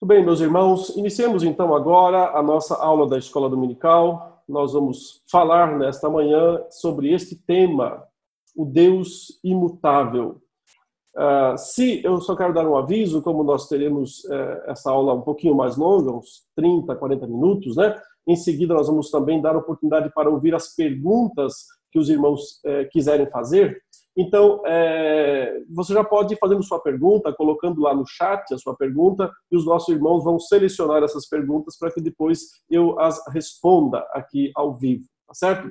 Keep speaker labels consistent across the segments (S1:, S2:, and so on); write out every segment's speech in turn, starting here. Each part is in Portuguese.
S1: Muito bem, meus irmãos, iniciemos então agora a nossa aula da Escola Dominical. Nós vamos falar nesta manhã sobre este tema, o Deus imutável. Uh, se eu só quero dar um aviso, como nós teremos uh, essa aula um pouquinho mais longa, uns 30, 40 minutos, né? Em seguida, nós vamos também dar oportunidade para ouvir as perguntas que os irmãos uh, quiserem fazer. Então, é, você já pode ir fazendo sua pergunta, colocando lá no chat a sua pergunta, e os nossos irmãos vão selecionar essas perguntas para que depois eu as responda aqui ao vivo, tá certo?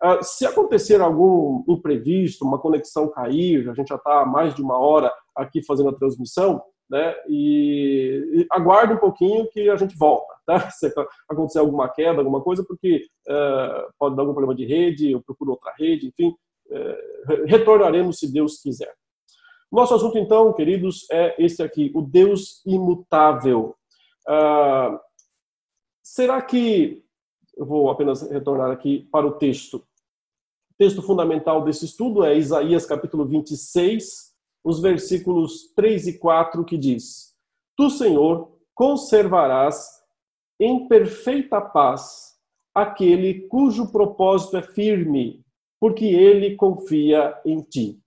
S1: Uh, se acontecer algum imprevisto, uma conexão cair, a gente já está há mais de uma hora aqui fazendo a transmissão, né? E, e aguarde um pouquinho que a gente volta, tá? Se acontecer alguma queda, alguma coisa, porque uh, pode dar algum problema de rede, eu procuro outra rede, enfim, retornaremos se Deus quiser. Nosso assunto, então, queridos, é este aqui, o Deus imutável. Ah, será que. Eu vou apenas retornar aqui para o texto. O texto fundamental desse estudo é Isaías capítulo 26, os versículos 3 e 4, que diz: Tu, Senhor, conservarás em perfeita paz aquele cujo propósito é firme porque ele confia em ti.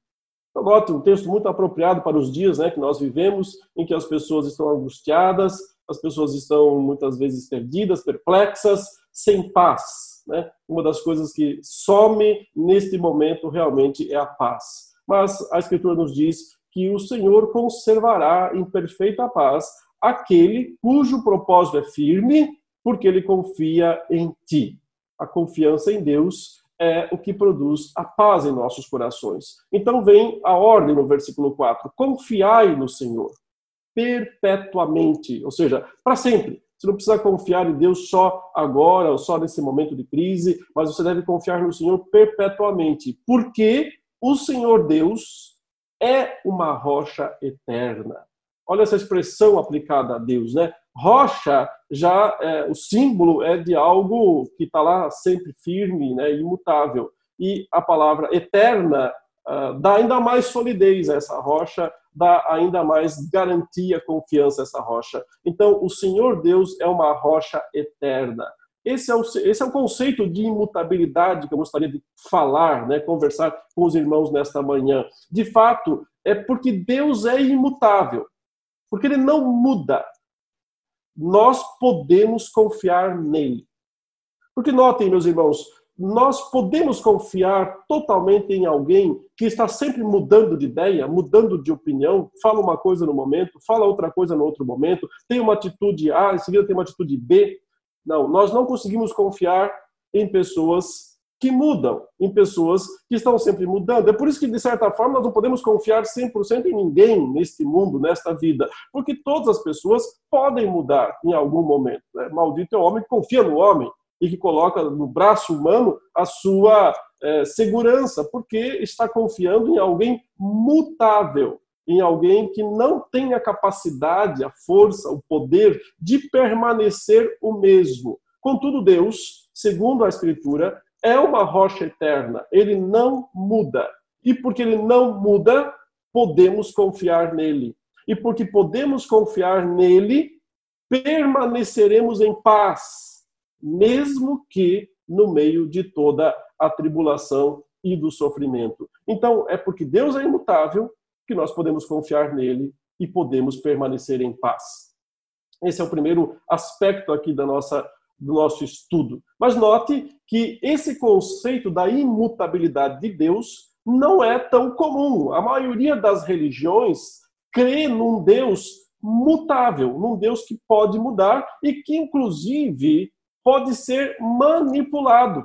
S1: Então, note, um texto muito apropriado para os dias né, que nós vivemos, em que as pessoas estão angustiadas, as pessoas estão muitas vezes perdidas, perplexas, sem paz. Né? Uma das coisas que some neste momento realmente é a paz. Mas a Escritura nos diz que o Senhor conservará em perfeita paz aquele cujo propósito é firme, porque ele confia em ti. A confiança em Deus é o que produz a paz em nossos corações. Então vem a ordem no versículo 4: confiai no Senhor perpetuamente, ou seja, para sempre. Você não precisa confiar em Deus só agora ou só nesse momento de crise, mas você deve confiar no Senhor perpetuamente, porque o Senhor Deus é uma rocha eterna. Olha essa expressão aplicada a Deus, né? Rocha, já é, o símbolo é de algo que está lá sempre firme, né, imutável. E a palavra eterna uh, dá ainda mais solidez a essa rocha, dá ainda mais garantia, confiança a essa rocha. Então, o Senhor Deus é uma rocha eterna. Esse é, o, esse é o conceito de imutabilidade que eu gostaria de falar, né, conversar com os irmãos nesta manhã. De fato, é porque Deus é imutável, porque ele não muda nós podemos confiar nele. Porque notem, meus irmãos, nós podemos confiar totalmente em alguém que está sempre mudando de ideia, mudando de opinião, fala uma coisa no momento, fala outra coisa no outro momento, tem uma atitude A, em seguida tem uma atitude B. Não, nós não conseguimos confiar em pessoas que mudam, em pessoas que estão sempre mudando. É por isso que, de certa forma, nós não podemos confiar 100% em ninguém neste mundo, nesta vida, porque todas as pessoas podem mudar em algum momento. Né? Maldito é o homem que confia no homem e que coloca no braço humano a sua é, segurança, porque está confiando em alguém mutável, em alguém que não tem a capacidade, a força, o poder de permanecer o mesmo. Contudo, Deus, segundo a Escritura, é uma rocha eterna, ele não muda. E porque ele não muda, podemos confiar nele. E porque podemos confiar nele, permaneceremos em paz, mesmo que no meio de toda a tribulação e do sofrimento. Então, é porque Deus é imutável que nós podemos confiar nele e podemos permanecer em paz. Esse é o primeiro aspecto aqui da nossa do nosso estudo. Mas note que esse conceito da imutabilidade de Deus não é tão comum. A maioria das religiões crê num Deus mutável, num Deus que pode mudar e que, inclusive, pode ser manipulado.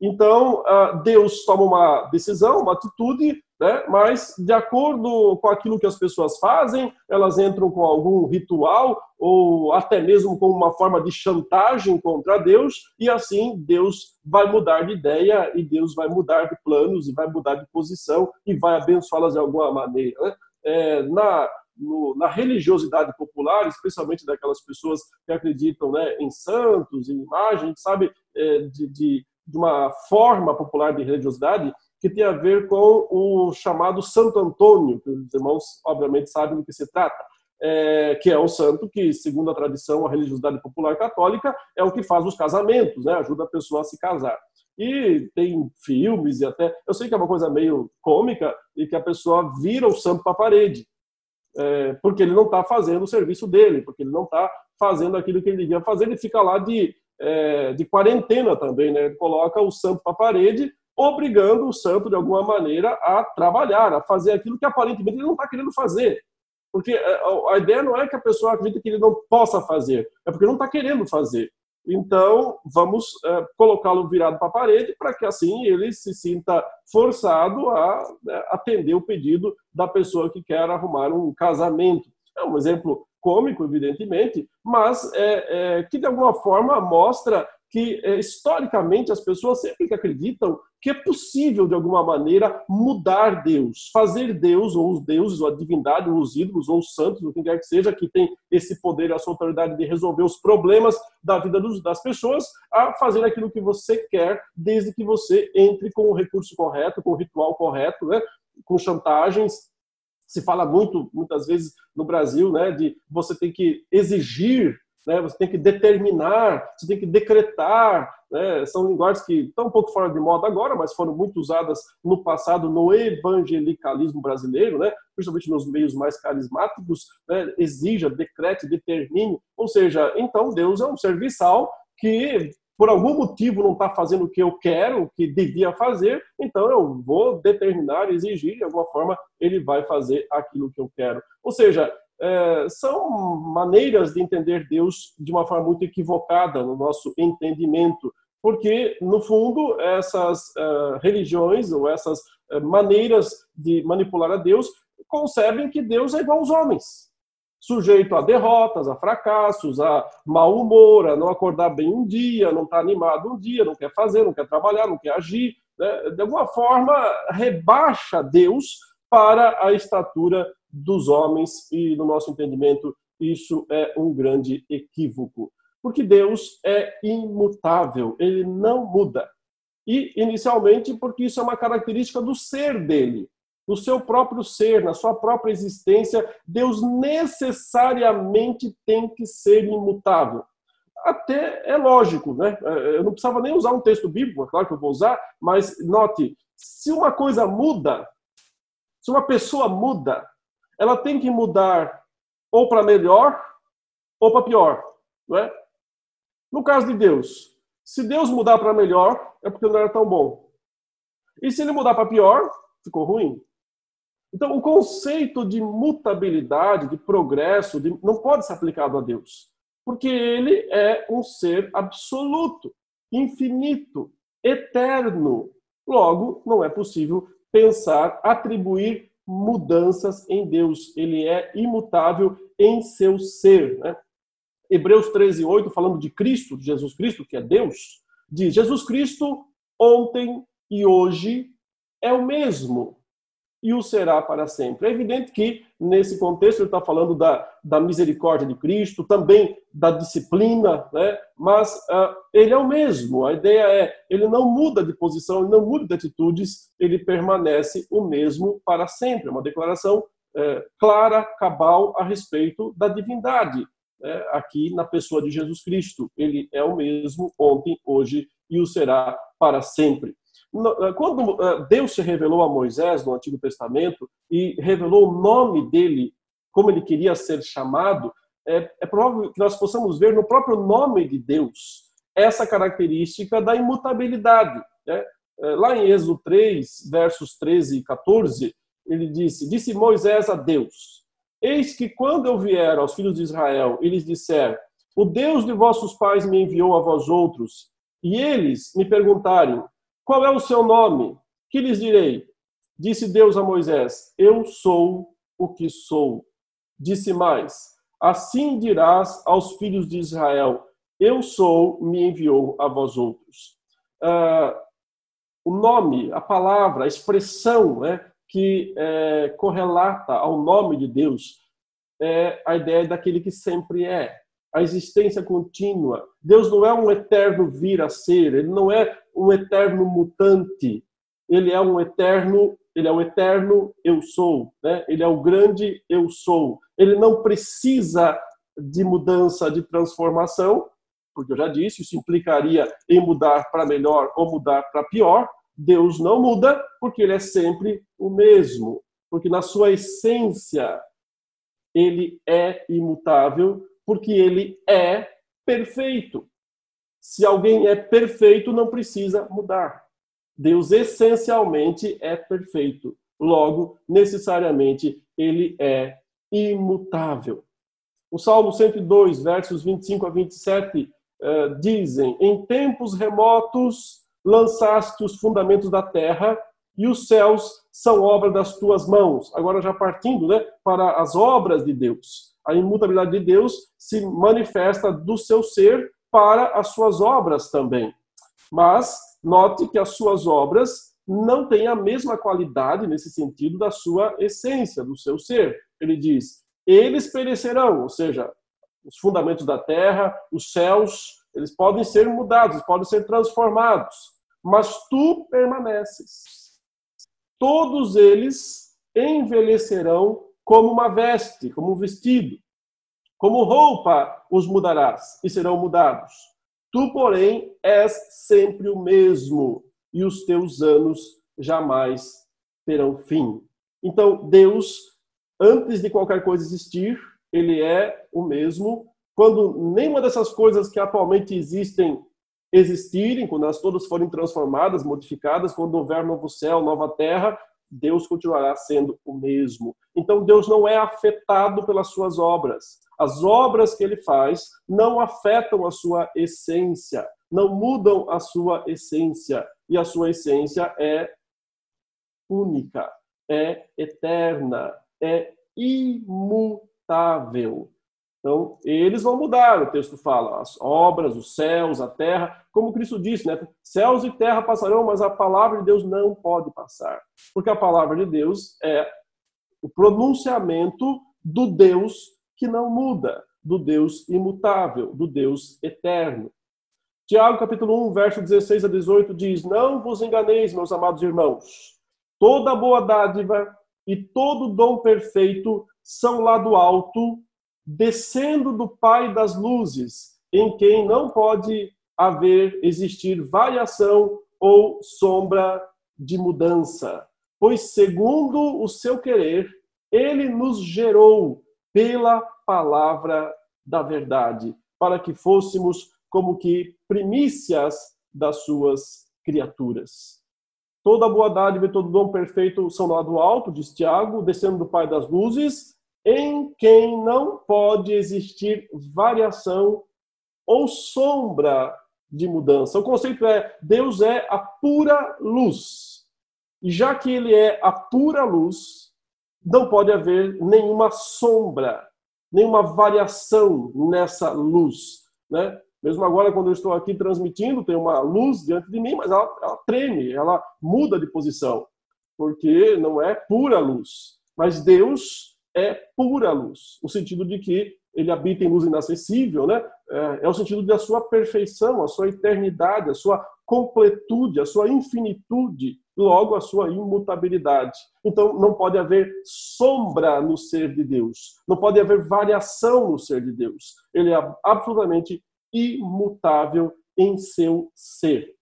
S1: Então, ah, Deus toma uma decisão, uma atitude, né? mas de acordo com aquilo que as pessoas fazem, elas entram com algum ritual ou até mesmo com uma forma de chantagem contra Deus, e assim Deus vai mudar de ideia e Deus vai mudar de planos e vai mudar de posição e vai abençoá-las de alguma maneira. Né? É, na, no, na religiosidade popular, especialmente daquelas pessoas que acreditam né, em santos, em imagens, sabe, é, de, de de uma forma popular de religiosidade que tem a ver com o chamado Santo Antônio, que os irmãos obviamente sabem do que se trata. É, que é o santo que, segundo a tradição, a religiosidade popular católica, é o que faz os casamentos, né? ajuda a pessoa a se casar. E tem filmes e até. Eu sei que é uma coisa meio cômica e que a pessoa vira o santo para a parede, é, porque ele não está fazendo o serviço dele, porque ele não está fazendo aquilo que ele devia fazer, ele fica lá de, é, de quarentena também, né? Ele coloca o santo para a parede, obrigando o santo, de alguma maneira, a trabalhar, a fazer aquilo que aparentemente ele não está querendo fazer. Porque é, a ideia não é que a pessoa acredite que ele não possa fazer, é porque não está querendo fazer. Então, vamos é, colocá-lo virado para a parede para que assim ele se sinta forçado a né, atender o pedido da pessoa que quer arrumar um casamento. É um exemplo cômico, evidentemente, mas é, é que de alguma forma mostra que é, historicamente as pessoas sempre acreditam que é possível de alguma maneira mudar Deus, fazer Deus ou os deuses, ou a divindade, ou os ídolos, ou os santos, ou quem quer que seja, que tem esse poder, essa autoridade de resolver os problemas da vida das pessoas, a fazer aquilo que você quer, desde que você entre com o recurso correto, com o ritual correto, né? com chantagens, se fala muito, muitas vezes no Brasil, né, de você tem que exigir né? você tem que determinar, você tem que decretar. Né? São linguagens que estão um pouco fora de moda agora, mas foram muito usadas no passado no evangelicalismo brasileiro, né? principalmente nos meios mais carismáticos, né? exija, decrete, determine. Ou seja, então Deus é um serviçal que por algum motivo não está fazendo o que eu quero, o que devia fazer, então eu vou determinar, exigir, de alguma forma ele vai fazer aquilo que eu quero. Ou seja, é, são maneiras de entender Deus de uma forma muito equivocada no nosso entendimento, porque, no fundo, essas uh, religiões ou essas uh, maneiras de manipular a Deus concebem que Deus é igual aos homens, sujeito a derrotas, a fracassos, a mau humor, a não acordar bem um dia, não estar tá animado um dia, não quer fazer, não quer trabalhar, não quer agir. Né? De alguma forma, rebaixa Deus para a estatura dos homens e, no nosso entendimento, isso é um grande equívoco. Porque Deus é imutável, ele não muda. E, inicialmente, porque isso é uma característica do ser dele, no seu próprio ser, na sua própria existência, Deus necessariamente tem que ser imutável. Até é lógico, né? Eu não precisava nem usar um texto bíblico, é claro que eu vou usar, mas note, se uma coisa muda, se uma pessoa muda, ela tem que mudar ou para melhor ou para pior, não é? No caso de Deus, se Deus mudar para melhor, é porque não era tão bom. E se ele mudar para pior, ficou ruim. Então, o conceito de mutabilidade, de progresso, de, não pode ser aplicado a Deus, porque ele é um ser absoluto, infinito, eterno. Logo, não é possível pensar, atribuir mudanças em Deus. Ele é imutável em seu ser. Né? Hebreus 13, 8, falando de Cristo, de Jesus Cristo, que é Deus, diz: Jesus Cristo ontem e hoje é o mesmo e o será para sempre. É evidente que, nesse contexto, ele está falando da, da misericórdia de Cristo, também da disciplina, né? mas uh, ele é o mesmo. A ideia é, ele não muda de posição, ele não muda de atitudes, ele permanece o mesmo para sempre. É uma declaração é, clara, cabal, a respeito da divindade, né? aqui na pessoa de Jesus Cristo. Ele é o mesmo ontem, hoje e o será para sempre. Eh, quando eh, Deus se revelou a Moisés no Antigo Testamento e revelou o nome dele, como ele queria ser chamado, é, é provável que nós possamos ver no próprio nome de Deus essa característica da imutabilidade. Né? Eh, lá em Êxodo 3, versos 13 e 14, ele disse: Disse Moisés a Deus: Eis que quando eu vier aos filhos de Israel e lhes disser: O Deus de vossos pais me enviou a vós outros, e eles me perguntarem: qual é o seu nome? Que lhes direi? Disse Deus a Moisés: Eu sou o que sou. Disse mais: Assim dirás aos filhos de Israel: Eu sou, me enviou a vós outros. Uh, o nome, a palavra, a expressão né, que é, correlata ao nome de Deus é a ideia daquele que sempre é a existência contínua. Deus não é um eterno vir a ser, ele não é um eterno mutante, ele é um eterno ele é o eterno eu sou, né? ele é o grande eu sou. Ele não precisa de mudança, de transformação, porque eu já disse, isso implicaria em mudar para melhor ou mudar para pior. Deus não muda, porque ele é sempre o mesmo, porque na sua essência ele é imutável, porque ele é perfeito. Se alguém é perfeito, não precisa mudar. Deus essencialmente é perfeito. Logo, necessariamente, ele é imutável. O Salmo 102, versos 25 a 27, uh, dizem: Em tempos remotos lançaste os fundamentos da terra e os céus são obra das tuas mãos. Agora, já partindo né, para as obras de Deus. A imutabilidade de Deus se manifesta do seu ser para as suas obras também. Mas note que as suas obras não têm a mesma qualidade nesse sentido da sua essência, do seu ser. Ele diz: eles perecerão, ou seja, os fundamentos da terra, os céus, eles podem ser mudados, podem ser transformados, mas tu permaneces. Todos eles envelhecerão como uma veste, como um vestido. Como roupa os mudarás e serão mudados. Tu, porém, és sempre o mesmo, e os teus anos jamais terão fim. Então, Deus, antes de qualquer coisa existir, ele é o mesmo. Quando nenhuma dessas coisas que atualmente existem existirem, quando elas todas forem transformadas, modificadas, quando houver novo céu, nova terra, Deus continuará sendo o mesmo. Então Deus não é afetado pelas suas obras. As obras que ele faz não afetam a sua essência, não mudam a sua essência. E a sua essência é única, é eterna, é imutável. Então, eles vão mudar, o texto fala, as obras, os céus, a terra, como Cristo disse, né? Céus e terra passarão, mas a palavra de Deus não pode passar. Porque a palavra de Deus é o pronunciamento do Deus que não muda, do Deus imutável, do Deus eterno. Tiago capítulo 1, verso 16 a 18 diz: Não vos enganeis, meus amados irmãos. Toda boa dádiva e todo dom perfeito são lá do alto, descendo do Pai das luzes, em quem não pode haver, existir variação ou sombra de mudança. Pois, segundo o seu querer, ele nos gerou pela palavra da verdade, para que fôssemos como que primícias das suas criaturas. Toda boa dádiva e todo dom perfeito são lá do alto, diz Tiago, descendo do Pai das luzes, em quem não pode existir variação ou sombra de mudança. O conceito é: Deus é a pura luz. E já que ele é a pura luz, não pode haver nenhuma sombra, nenhuma variação nessa luz. Né? Mesmo agora, quando eu estou aqui transmitindo, tem uma luz diante de mim, mas ela, ela treme, ela muda de posição, porque não é pura luz. Mas Deus é pura luz, no sentido de que ele habita em luz inacessível, né? É, é o sentido da sua perfeição, a sua eternidade, a sua completude, a sua infinitude, logo a sua imutabilidade. Então não pode haver sombra no ser de Deus, não pode haver variação no ser de Deus. Ele é absolutamente imutável em seu ser.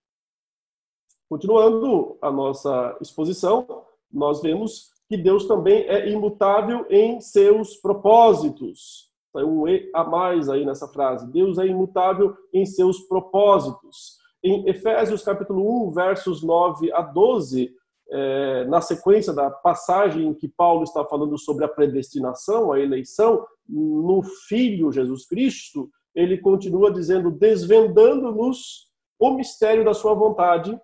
S1: Continuando a nossa exposição, nós vemos que Deus também é imutável em seus propósitos. Tem um E a mais aí nessa frase. Deus é imutável em seus propósitos. Em Efésios capítulo 1, versos 9 a 12, é, na sequência da passagem em que Paulo está falando sobre a predestinação, a eleição, no Filho Jesus Cristo, ele continua dizendo, desvendando-nos o mistério da sua vontade,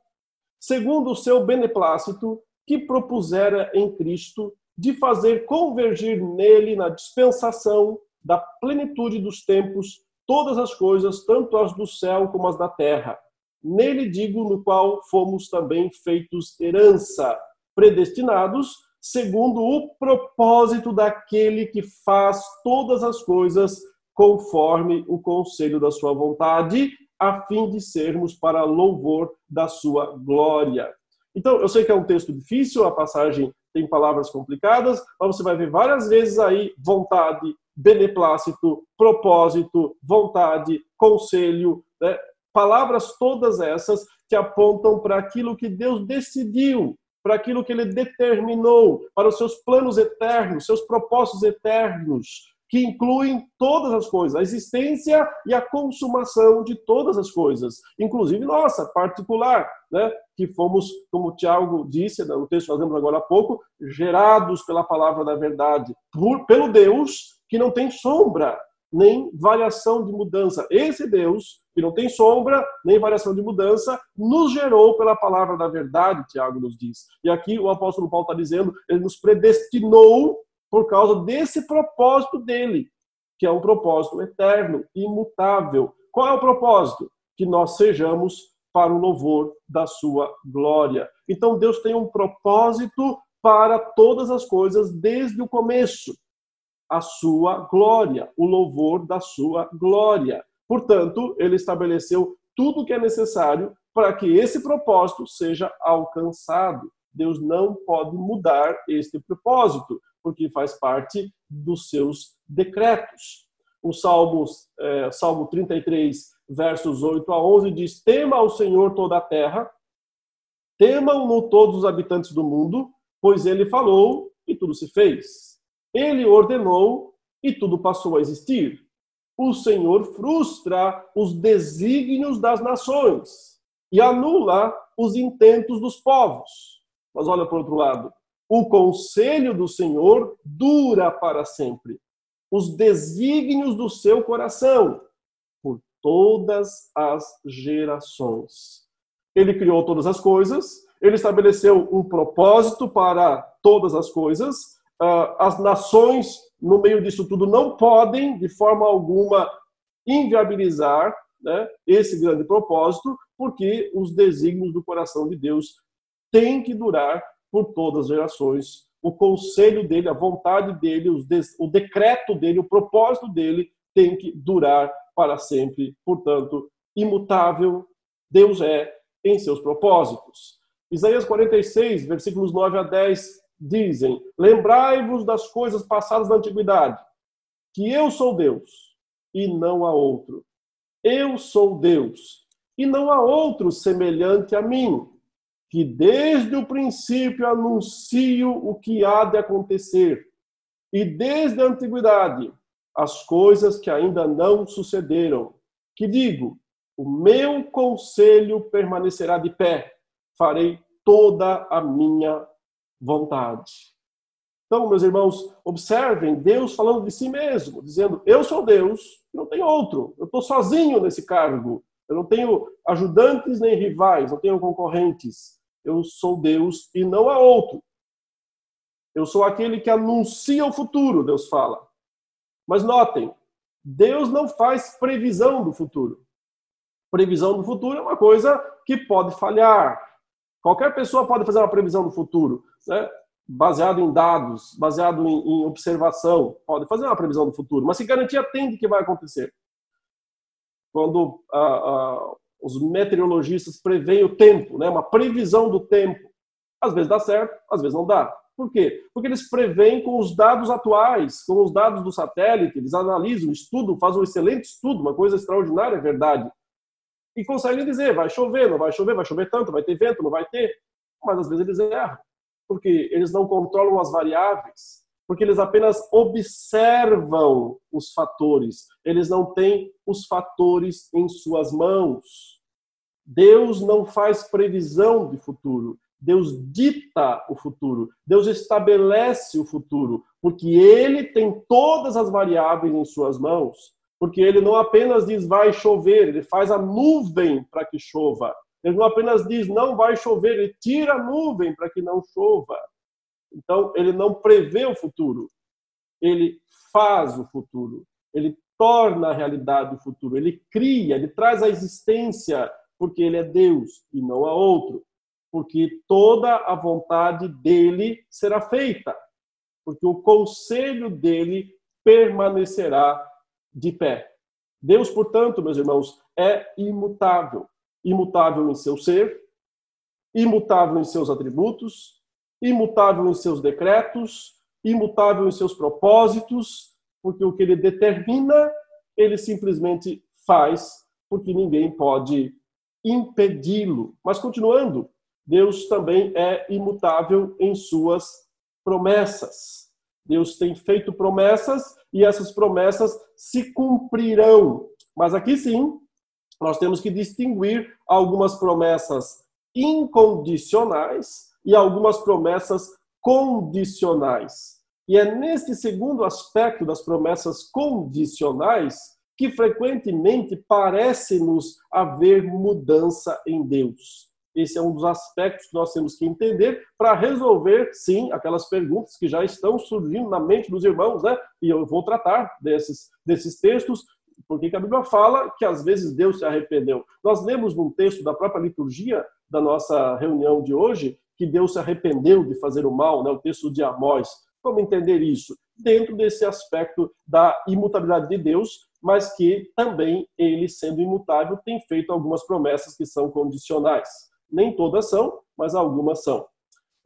S1: segundo o seu beneplácito, que propusera em Cristo de fazer convergir nele na dispensação da plenitude dos tempos todas as coisas, tanto as do céu como as da terra. Nele digo, no qual fomos também feitos herança, predestinados segundo o propósito daquele que faz todas as coisas conforme o conselho da sua vontade, a fim de sermos para louvor da sua glória Então, eu sei que é um texto difícil, a passagem tem palavras complicadas, mas você vai ver várias vezes aí vontade, beneplácito, propósito, vontade, conselho, né? palavras todas essas que apontam para aquilo que Deus decidiu, para aquilo que ele determinou, para os seus planos eternos, seus propósitos eternos, que incluem todas as coisas, a existência e a consumação de todas as coisas, inclusive nossa, particular, né? Que fomos, como Tiago disse no texto que fazemos agora há pouco, gerados pela palavra da verdade, por, pelo Deus que não tem sombra nem variação de mudança. Esse Deus, que não tem sombra nem variação de mudança, nos gerou pela palavra da verdade, Tiago nos diz. E aqui o apóstolo Paulo está dizendo, ele nos predestinou por causa desse propósito dele, que é um propósito eterno, imutável. Qual é o propósito? Que nós sejamos para o louvor da sua glória. Então Deus tem um propósito para todas as coisas desde o começo. A sua glória, o louvor da sua glória. Portanto, ele estabeleceu tudo o que é necessário para que esse propósito seja alcançado. Deus não pode mudar este propósito porque faz parte dos seus decretos. O Salmo, é, Salmo 33, versos 8 a 11 diz: Tema ao Senhor toda a terra, temam-no todos os habitantes do mundo, pois ele falou e tudo se fez. Ele ordenou e tudo passou a existir. O Senhor frustra os desígnios das nações e anula os intentos dos povos. Mas olha por outro lado, o conselho do Senhor dura para sempre. Os desígnios do seu coração todas as gerações. Ele criou todas as coisas, ele estabeleceu um propósito para todas as coisas. Ah, as nações, no meio disso tudo, não podem, de forma alguma, inviabilizar né, esse grande propósito, porque os desígnios do coração de Deus têm que durar por todas as gerações. O conselho dele, a vontade dele, o decreto dele, o propósito dele tem que durar para sempre. Portanto, imutável Deus é em seus propósitos. Isaías 46, versículos 9 a 10 dizem: Lembrai-vos das coisas passadas da antiguidade, que eu sou Deus e não há outro. Eu sou Deus e não há outro semelhante a mim que desde o princípio anuncio o que há de acontecer, e desde a antiguidade as coisas que ainda não sucederam. Que digo, o meu conselho permanecerá de pé, farei toda a minha vontade. Então, meus irmãos, observem Deus falando de si mesmo, dizendo: Eu sou Deus, não tem outro, eu estou sozinho nesse cargo, eu não tenho ajudantes nem rivais, não tenho concorrentes eu sou Deus e não há outro. Eu sou aquele que anuncia o futuro, Deus fala. Mas notem, Deus não faz previsão do futuro. Previsão do futuro é uma coisa que pode falhar. Qualquer pessoa pode fazer uma previsão do futuro, né? baseado em dados, baseado em, em observação, pode fazer uma previsão do futuro, mas se garantia tem de que vai acontecer. Quando os meteorologistas preveem o tempo, né? uma previsão do tempo. Às vezes dá certo, às vezes não dá. Por quê? Porque eles preveem com os dados atuais, com os dados do satélite, eles analisam, estudam, fazem um excelente estudo, uma coisa extraordinária, é verdade. E conseguem dizer, vai chover, não vai chover, vai chover tanto, vai ter vento, não vai ter. Mas às vezes eles erram, porque eles não controlam as variáveis porque eles apenas observam os fatores, eles não têm os fatores em suas mãos. Deus não faz previsão de futuro, Deus dita o futuro, Deus estabelece o futuro, porque Ele tem todas as variáveis em suas mãos. Porque Ele não apenas diz vai chover, Ele faz a nuvem para que chova. Ele não apenas diz não vai chover, Ele tira a nuvem para que não chova. Então, ele não prevê o futuro, ele faz o futuro, ele torna a realidade o futuro, ele cria, ele traz a existência, porque ele é Deus e não há outro. Porque toda a vontade dele será feita, porque o conselho dele permanecerá de pé. Deus, portanto, meus irmãos, é imutável imutável em seu ser, imutável em seus atributos, imutável em seus decretos, imutável em seus propósitos, porque o que ele determina, ele simplesmente faz, porque ninguém pode impedi-lo. Mas continuando, Deus também é imutável em suas promessas. Deus tem feito promessas e essas promessas se cumprirão. Mas aqui sim, nós temos que distinguir algumas promessas incondicionais e algumas promessas condicionais. E é neste segundo aspecto das promessas condicionais que frequentemente parece-nos haver mudança em Deus. Esse é um dos aspectos que nós temos que entender para resolver, sim, aquelas perguntas que já estão surgindo na mente dos irmãos, né? E eu vou tratar desses, desses textos, porque a Bíblia fala que às vezes Deus se arrependeu. Nós lemos num texto da própria liturgia da nossa reunião de hoje que Deus se arrependeu de fazer o mal, né? o texto de Amós. Como entender isso? Dentro desse aspecto da imutabilidade de Deus, mas que também ele, sendo imutável, tem feito algumas promessas que são condicionais. Nem todas são, mas algumas são.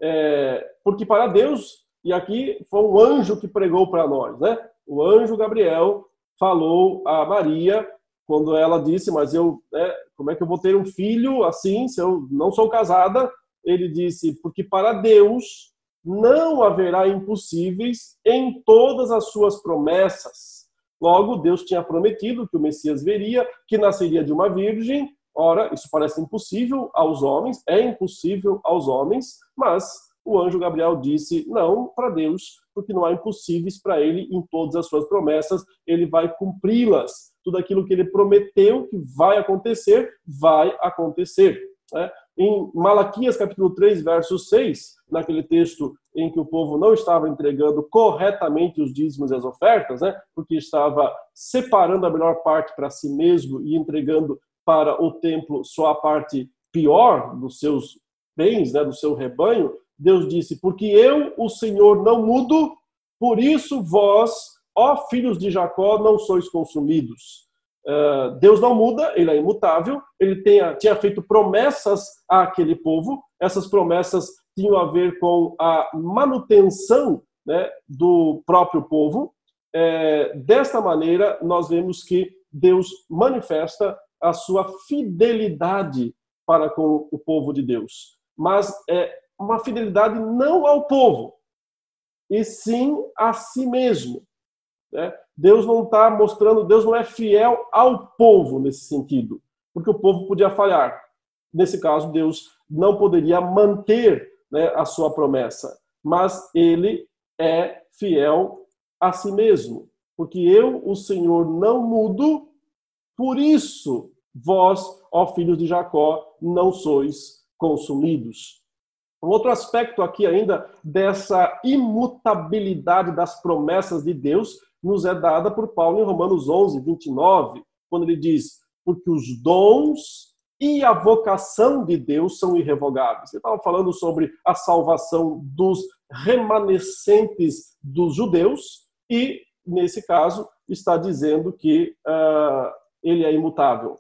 S1: É, porque para Deus, e aqui foi um anjo que pregou para nós, né? O anjo Gabriel falou a Maria quando ela disse, mas eu, né, como é que eu vou ter um filho assim se eu não sou casada? Ele disse, porque para Deus não haverá impossíveis em todas as suas promessas. Logo, Deus tinha prometido que o Messias veria, que nasceria de uma virgem. Ora, isso parece impossível aos homens, é impossível aos homens, mas o anjo Gabriel disse: não para Deus, porque não há impossíveis para ele em todas as suas promessas, ele vai cumpri-las. Tudo aquilo que ele prometeu que vai acontecer, vai acontecer. Né? Em Malaquias capítulo 3, verso 6, naquele texto em que o povo não estava entregando corretamente os dízimos e as ofertas, né, porque estava separando a melhor parte para si mesmo e entregando para o templo só a parte pior dos seus bens, né, do seu rebanho, Deus disse: Porque eu, o Senhor, não mudo, por isso vós, ó filhos de Jacó, não sois consumidos. Uh, Deus não muda, ele é imutável, ele tenha, tinha feito promessas àquele povo, essas promessas tinham a ver com a manutenção né, do próprio povo. É, desta maneira, nós vemos que Deus manifesta a sua fidelidade para com o povo de Deus. Mas é uma fidelidade não ao povo, e sim a si mesmo. Né? Deus não está mostrando, Deus não é fiel ao povo nesse sentido, porque o povo podia falhar. Nesse caso, Deus não poderia manter né, a sua promessa, mas ele é fiel a si mesmo, porque eu, o Senhor, não mudo, por isso vós, ó filhos de Jacó, não sois consumidos. Um outro aspecto aqui ainda dessa imutabilidade das promessas de Deus nos é dada por Paulo em Romanos 11, 29, quando ele diz: Porque os dons e a vocação de Deus são irrevogáveis. Ele estava falando sobre a salvação dos remanescentes dos judeus e, nesse caso, está dizendo que uh, ele é imutável.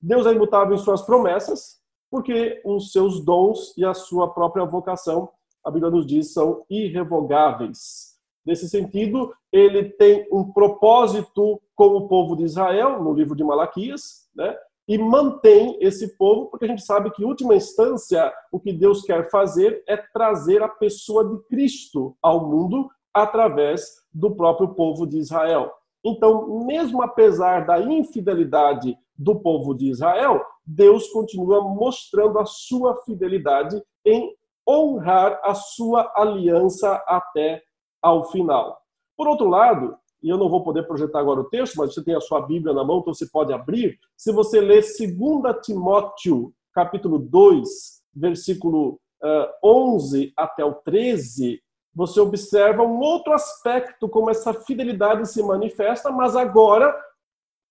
S1: Deus é imutável em suas promessas, porque os seus dons e a sua própria vocação, a Bíblia nos diz, são irrevogáveis. Nesse sentido, ele tem um propósito com o povo de Israel, no livro de Malaquias, né? e mantém esse povo, porque a gente sabe que, em última instância, o que Deus quer fazer é trazer a pessoa de Cristo ao mundo através do próprio povo de Israel. Então, mesmo apesar da infidelidade do povo de Israel, Deus continua mostrando a sua fidelidade em honrar a sua aliança até ao final. Por outro lado, e eu não vou poder projetar agora o texto, mas você tem a sua Bíblia na mão, então você pode abrir. Se você ler 2 Timóteo, capítulo 2, versículo uh, eh, 11 até o 13, você observa um outro aspecto como essa fidelidade se manifesta, mas agora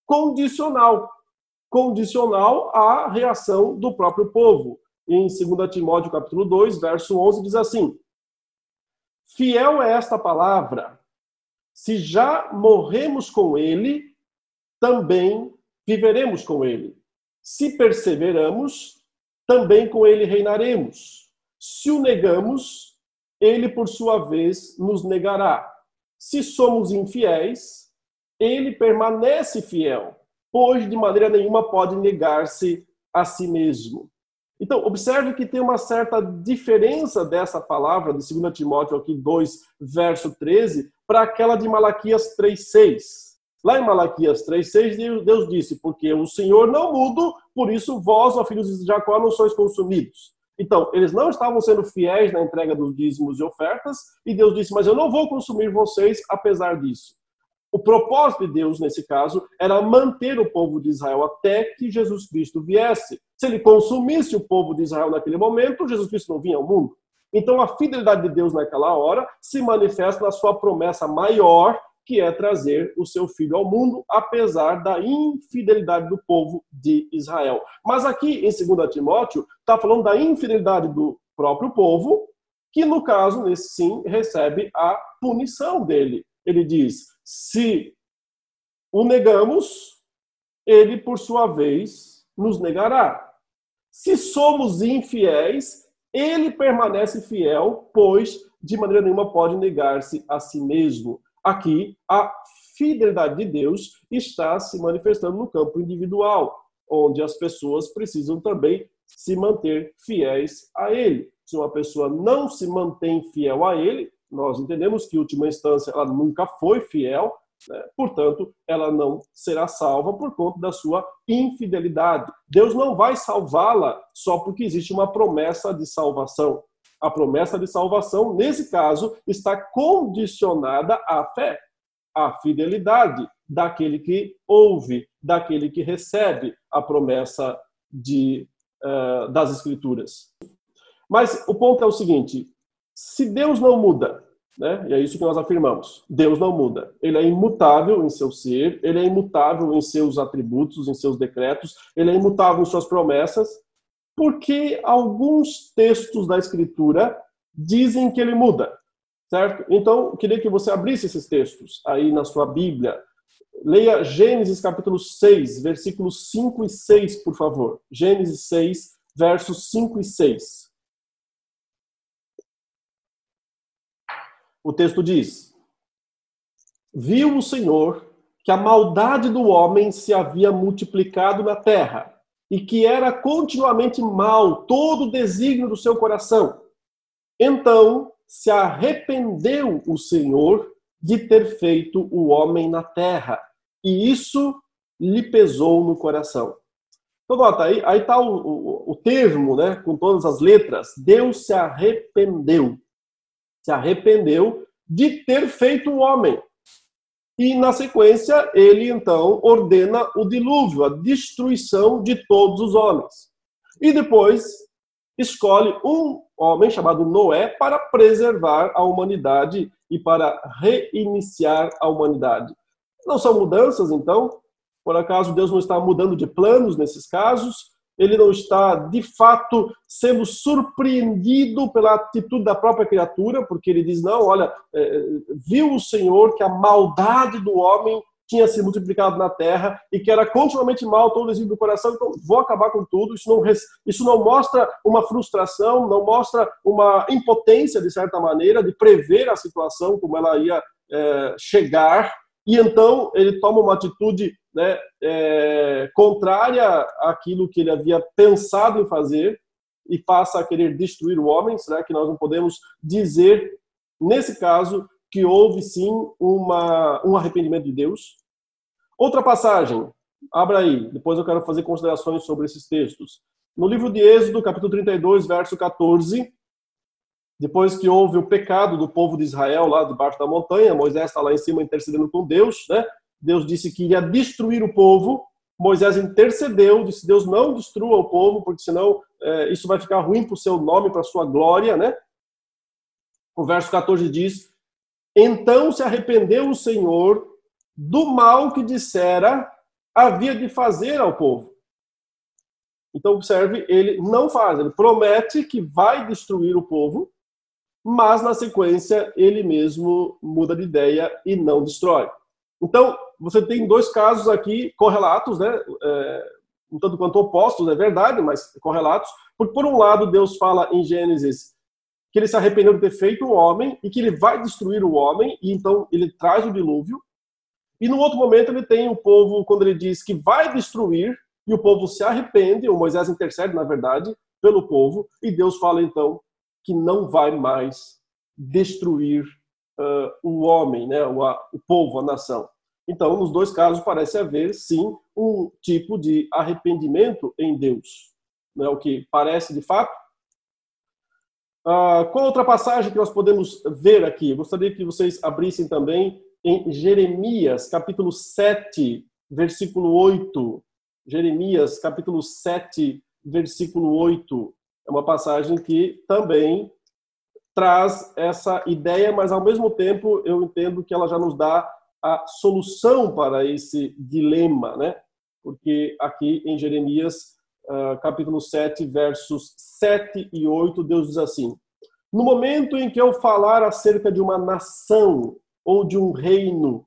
S1: condicional. Condicional à reação do próprio povo. Em 2 Timóteo, capítulo 2, verso 11, diz assim: Fiel é esta palavra, se já morremos com ele, também viveremos com ele. Se perseveramos, também com ele reinaremos. Se o negamos, ele, por sua vez, nos negará. Se somos infiéis, ele permanece fiel, pois de maneira nenhuma pode negar-se a si mesmo. Então, observe que tem uma certa diferença dessa palavra de 2 Timóteo aqui 2, verso 13, para aquela de Malaquias 3:6. Lá em Malaquias 3:6, Deus disse: "Porque o Senhor não muda, por isso vós, ó filhos de Jacó, não sois consumidos." Então, eles não estavam sendo fiéis na entrega dos dízimos e ofertas, e Deus disse: "Mas eu não vou consumir vocês apesar disso." O propósito de Deus, nesse caso, era manter o povo de Israel até que Jesus Cristo viesse. Se ele consumisse o povo de Israel naquele momento, Jesus Cristo não vinha ao mundo. Então, a fidelidade de Deus naquela hora se manifesta na sua promessa maior, que é trazer o seu filho ao mundo, apesar da infidelidade do povo de Israel. Mas aqui em 2 Timóteo, está falando da infidelidade do próprio povo, que no caso, nesse sim, recebe a punição dele. Ele diz: se o negamos, ele, por sua vez, nos negará. Se somos infiéis, ele permanece fiel, pois de maneira nenhuma pode negar-se a si mesmo. Aqui, a fidelidade de Deus está se manifestando no campo individual, onde as pessoas precisam também se manter fiéis a Ele. Se uma pessoa não se mantém fiel a Ele, nós entendemos que, em última instância, ela nunca foi fiel, né? portanto, ela não será salva por conta da sua infidelidade. Deus não vai salvá-la só porque existe uma promessa de salvação. A promessa de salvação, nesse caso, está condicionada à fé, à fidelidade daquele que ouve, daquele que recebe a promessa de, uh, das Escrituras. Mas o ponto é o seguinte: se Deus não muda, né? E é isso que nós afirmamos. Deus não muda. Ele é imutável em seu ser, ele é imutável em seus atributos, em seus decretos, ele é imutável em suas promessas, porque alguns textos da Escritura dizem que ele muda, certo? Então, queria que você abrisse esses textos aí na sua Bíblia. Leia Gênesis capítulo 6, versículos 5 e 6, por favor. Gênesis 6, versos 5 e 6. o texto diz: Viu o Senhor que a maldade do homem se havia multiplicado na terra e que era continuamente mal todo o desígnio do seu coração. Então se arrependeu o Senhor de ter feito o homem na terra, e isso lhe pesou no coração. Então, nota, aí está o, o, o termo, né, com todas as letras. Deus se arrependeu se arrependeu de ter feito o homem. E, na sequência, ele então ordena o dilúvio, a destruição de todos os homens. E depois escolhe um homem chamado Noé para preservar a humanidade e para reiniciar a humanidade. Não são mudanças, então? Por acaso Deus não está mudando de planos nesses casos? Ele não está de fato sendo surpreendido pela atitude da própria criatura, porque ele diz: não, olha, é, viu o Senhor que a maldade do homem tinha se multiplicado na terra e que era continuamente mal todo o do coração, então vou acabar com tudo. Isso não, isso não mostra uma frustração, não mostra uma impotência, de certa maneira, de prever a situação, como ela ia é, chegar. E então ele toma uma atitude né, é, contrária àquilo que ele havia pensado em fazer e passa a querer destruir o homem? Será que nós não podemos dizer, nesse caso, que houve sim uma, um arrependimento de Deus? Outra passagem, abra aí, depois eu quero fazer considerações sobre esses textos. No livro de Êxodo, capítulo 32, verso 14, depois que houve o pecado do povo de Israel lá debaixo da montanha, Moisés está lá em cima intercedendo com Deus, né? Deus disse que iria destruir o povo. Moisés intercedeu, disse: Deus não destrua o povo, porque senão é, isso vai ficar ruim para o seu nome, para a sua glória, né? O verso 14 diz: Então se arrependeu o Senhor do mal que dissera havia de fazer ao povo. Então, observe, ele não faz, ele promete que vai destruir o povo, mas na sequência ele mesmo muda de ideia e não destrói. Então, você tem dois casos aqui correlatos, né? É, um tanto quanto opostos, é verdade, mas correlatos. Porque, por um lado, Deus fala em Gênesis que ele se arrependeu de ter feito o homem e que ele vai destruir o homem, e então ele traz o dilúvio. E no outro momento ele tem o povo, quando ele diz que vai destruir, e o povo se arrepende, o Moisés intercede, na verdade, pelo povo, e Deus fala então que não vai mais destruir uh, o homem, né, o, a, o povo, a nação. Então, nos dois casos, parece haver, sim, um tipo de arrependimento em Deus. Né, o que parece, de fato. Uh, qual outra passagem que nós podemos ver aqui? Eu gostaria que vocês abrissem também em Jeremias, capítulo 7, versículo 8. Jeremias, capítulo 7, versículo 8. É uma passagem que também traz essa ideia, mas ao mesmo tempo eu entendo que ela já nos dá a solução para esse dilema, né? Porque aqui em Jeremias, uh, capítulo 7, versos 7 e 8, Deus diz assim: No momento em que eu falar acerca de uma nação ou de um reino,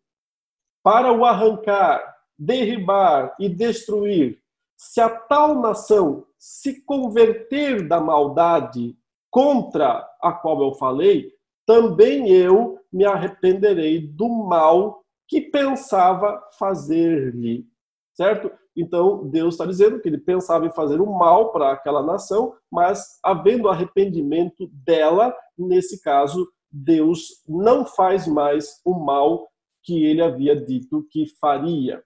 S1: para o arrancar, derribar e destruir, se a tal nação se converter da maldade contra a qual eu falei, também eu me arrependerei do mal que pensava fazer-lhe. Certo? Então, Deus está dizendo que ele pensava em fazer o mal para aquela nação, mas havendo arrependimento dela, nesse caso, Deus não faz mais o mal que ele havia dito que faria.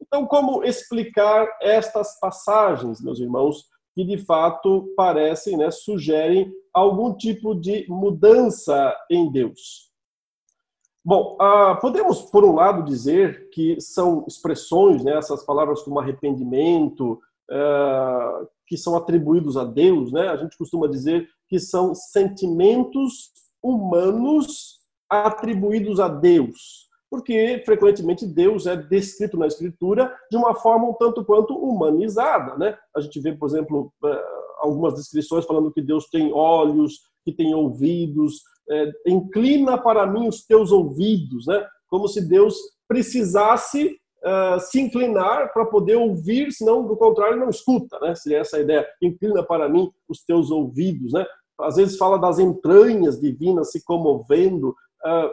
S1: Então, como explicar estas passagens, meus irmãos, que de fato parecem, né, sugerem algum tipo de mudança em Deus? Bom, ah, podemos, por um lado, dizer que são expressões, né, essas palavras como arrependimento, ah, que são atribuídos a Deus, né? A gente costuma dizer que são sentimentos humanos atribuídos a Deus porque frequentemente Deus é descrito na Escritura de uma forma um tanto quanto humanizada, né? A gente vê, por exemplo, eh, algumas descrições falando que Deus tem olhos, que tem ouvidos, é, inclina para mim os teus ouvidos, né? Como se Deus precisasse uh, se inclinar para poder ouvir, senão do contrário não escuta, né? Seria essa a ideia. Inclina para mim os teus ouvidos, né? Às vezes fala das entranhas divinas se comovendo, Uh,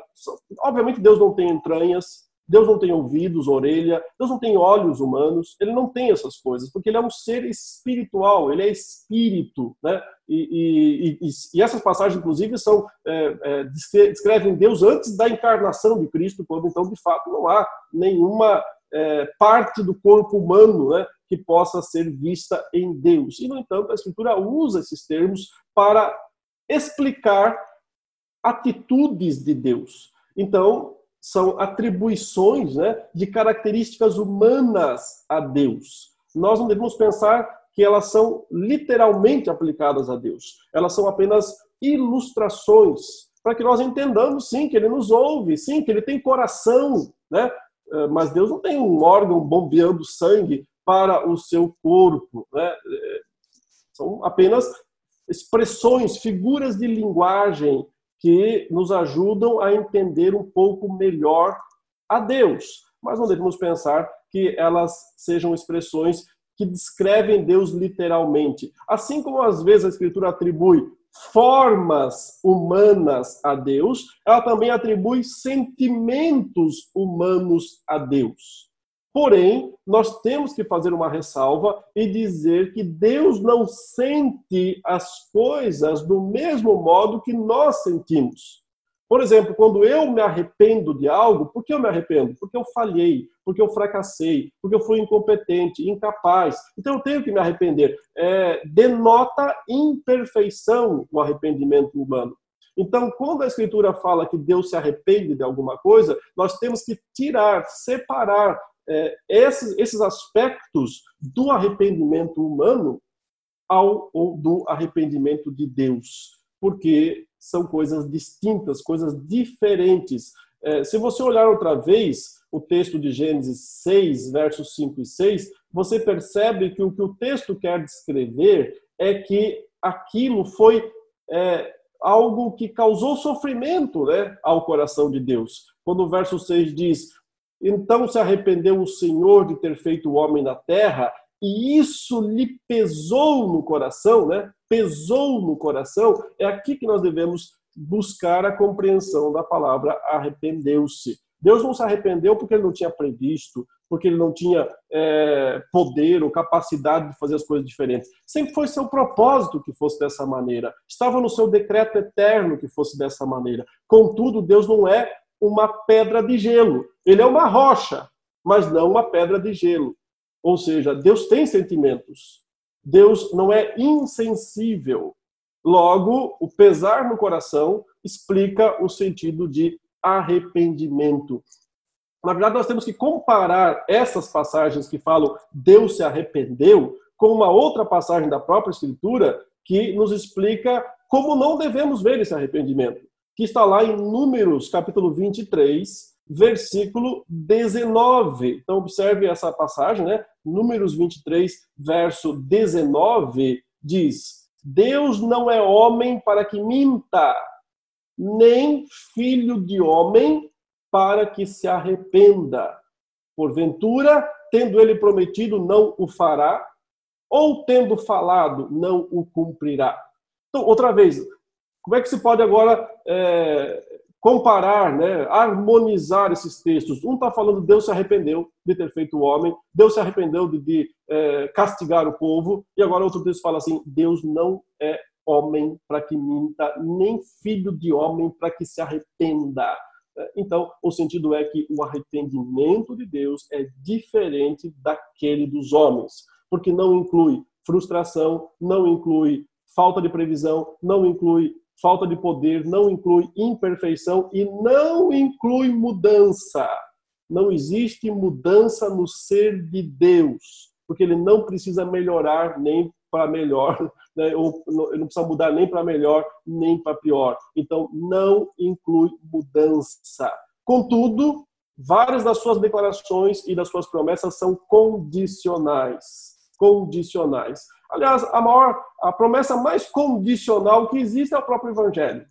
S1: obviamente, Deus não tem entranhas, Deus não tem ouvidos, orelha, Deus não tem olhos humanos, ele não tem essas coisas, porque ele é um ser espiritual, ele é espírito, né? E, e, e, e essas passagens, inclusive, são é, é, descrevem Deus antes da encarnação de Cristo, quando então, de fato, não há nenhuma é, parte do corpo humano né, que possa ser vista em Deus. E, no entanto, a Escritura usa esses termos para explicar atitudes de Deus. Então, são atribuições né, de características humanas a Deus. Nós não devemos pensar que elas são literalmente aplicadas a Deus. Elas são apenas ilustrações para que nós entendamos, sim, que Ele nos ouve, sim, que Ele tem coração, né? Eh, mas Deus não tem um órgão bombeando sangue para o seu corpo, né? Eh, são apenas expressões, figuras de linguagem que nos ajudam a entender um pouco melhor a Deus. Mas não devemos pensar que elas sejam expressões que descrevem Deus literalmente. Assim como às vezes a Escritura atribui formas humanas a Deus, ela também atribui sentimentos humanos a Deus. Porém, nós temos que fazer uma ressalva e dizer que Deus não sente as coisas do mesmo modo que nós sentimos. Por exemplo, quando eu me arrependo de algo, por que eu me arrependo? Porque eu falhei, porque eu fracassei, porque eu fui incompetente, incapaz. Então eu tenho que me arrepender. É, denota imperfeição o arrependimento humano. Então, quando a Escritura fala que Deus se arrepende de alguma coisa, nós temos que tirar, separar é, esses, esses aspectos do arrependimento humano ao ou do arrependimento de Deus, porque são coisas distintas, coisas diferentes. É, se você olhar outra vez o texto de Gênesis 6, versos 5 e 6, você percebe que o que o texto quer descrever é que aquilo foi é, algo que causou sofrimento né, ao coração de Deus. Quando o verso 6 diz: então se arrependeu o Senhor de ter feito o homem na terra e isso lhe pesou no coração, né? Pesou no coração, é aqui que nós devemos buscar a compreensão da palavra arrependeu-se. Deus não se arrependeu porque ele não tinha previsto, porque ele não tinha é, poder ou capacidade de fazer as coisas diferentes. Sempre foi seu propósito que fosse dessa maneira. Estava no seu decreto eterno que fosse dessa maneira. Contudo, Deus não é uma pedra de gelo. Ele é uma rocha, mas não uma pedra de gelo. Ou seja, Deus tem sentimentos. Deus não é insensível. Logo, o pesar no coração explica o sentido de arrependimento. Na verdade, nós temos que comparar essas passagens que falam Deus se arrependeu com uma outra passagem da própria Escritura que nos explica como não devemos ver esse arrependimento, que está lá em Números, capítulo 23, versículo 19. Então, observe essa passagem, né? Números 23, verso 19, diz: Deus não é homem para que minta, nem filho de homem para que se arrependa. Porventura, tendo ele prometido, não o fará, ou tendo falado, não o cumprirá. Então, outra vez, como é que se pode agora é, comparar, né, harmonizar esses textos? Um está falando Deus se arrependeu de ter feito o homem, Deus se arrependeu de, de é, castigar o povo, e agora outro texto fala assim: Deus não é homem para que minta, nem filho de homem para que se arrependa. Então, o sentido é que o arrependimento de Deus é diferente daquele dos homens, porque não inclui frustração, não inclui falta de previsão, não inclui falta de poder, não inclui imperfeição e não inclui mudança. Não existe mudança no ser de Deus, porque ele não precisa melhorar nem para melhor, né? ou não precisa mudar nem para melhor, nem para pior. Então, não inclui mudança. Contudo, várias das suas declarações e das suas promessas são condicionais. Condicionais. Aliás, a maior, a promessa mais condicional que existe é o próprio Evangelho.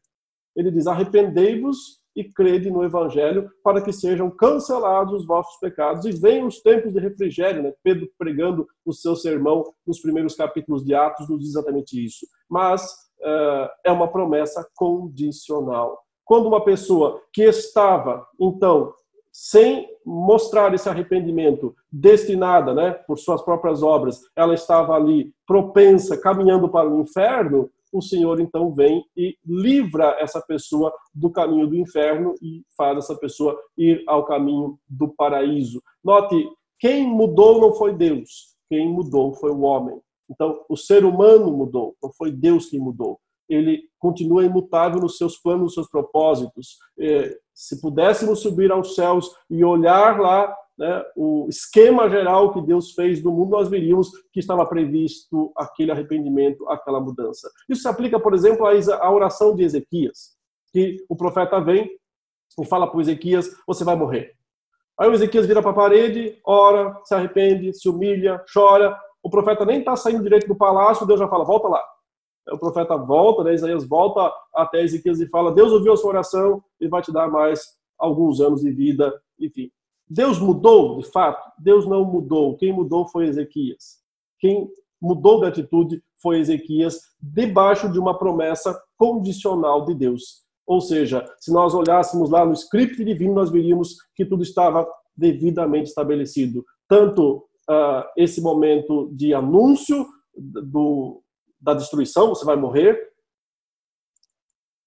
S1: Ele diz: arrependei-vos e crede no Evangelho para que sejam cancelados os vossos pecados e venham os tempos de refrigério. Né? Pedro pregando o seu sermão nos primeiros capítulos de Atos nos diz exatamente isso. Mas uh, é uma promessa condicional. Quando uma pessoa que estava, então, sem mostrar esse arrependimento, destinada, né, por suas próprias obras, ela estava ali propensa, caminhando para o inferno, o Senhor então vem e livra essa pessoa do caminho do inferno e faz essa pessoa ir ao caminho do paraíso. Note, quem mudou não foi Deus, quem mudou foi o homem. Então, o ser humano mudou, não foi Deus quem mudou. Ele continua imutável nos seus planos, nos seus propósitos. É, se pudéssemos subir aos céus e olhar lá né, o esquema geral que Deus fez do mundo, nós veríamos que estava previsto aquele arrependimento, aquela mudança. Isso se aplica, por exemplo, à oração de Ezequias, que o profeta vem e fala para Ezequias: você vai morrer. Aí o Ezequias vira para a parede, ora, se arrepende, se humilha, chora. O profeta nem está saindo direito do palácio, Deus já fala: volta lá. O profeta volta, né, Isaías volta até Ezequias e fala: Deus ouviu a sua oração e vai te dar mais alguns anos de vida, enfim. Deus mudou, de fato? Deus não mudou. Quem mudou foi Ezequias. Quem mudou de atitude foi Ezequias, debaixo de uma promessa condicional de Deus. Ou seja, se nós olhássemos lá no script divino, nós veríamos que tudo estava devidamente estabelecido. Tanto uh, esse momento de anúncio do, da destruição, você vai morrer.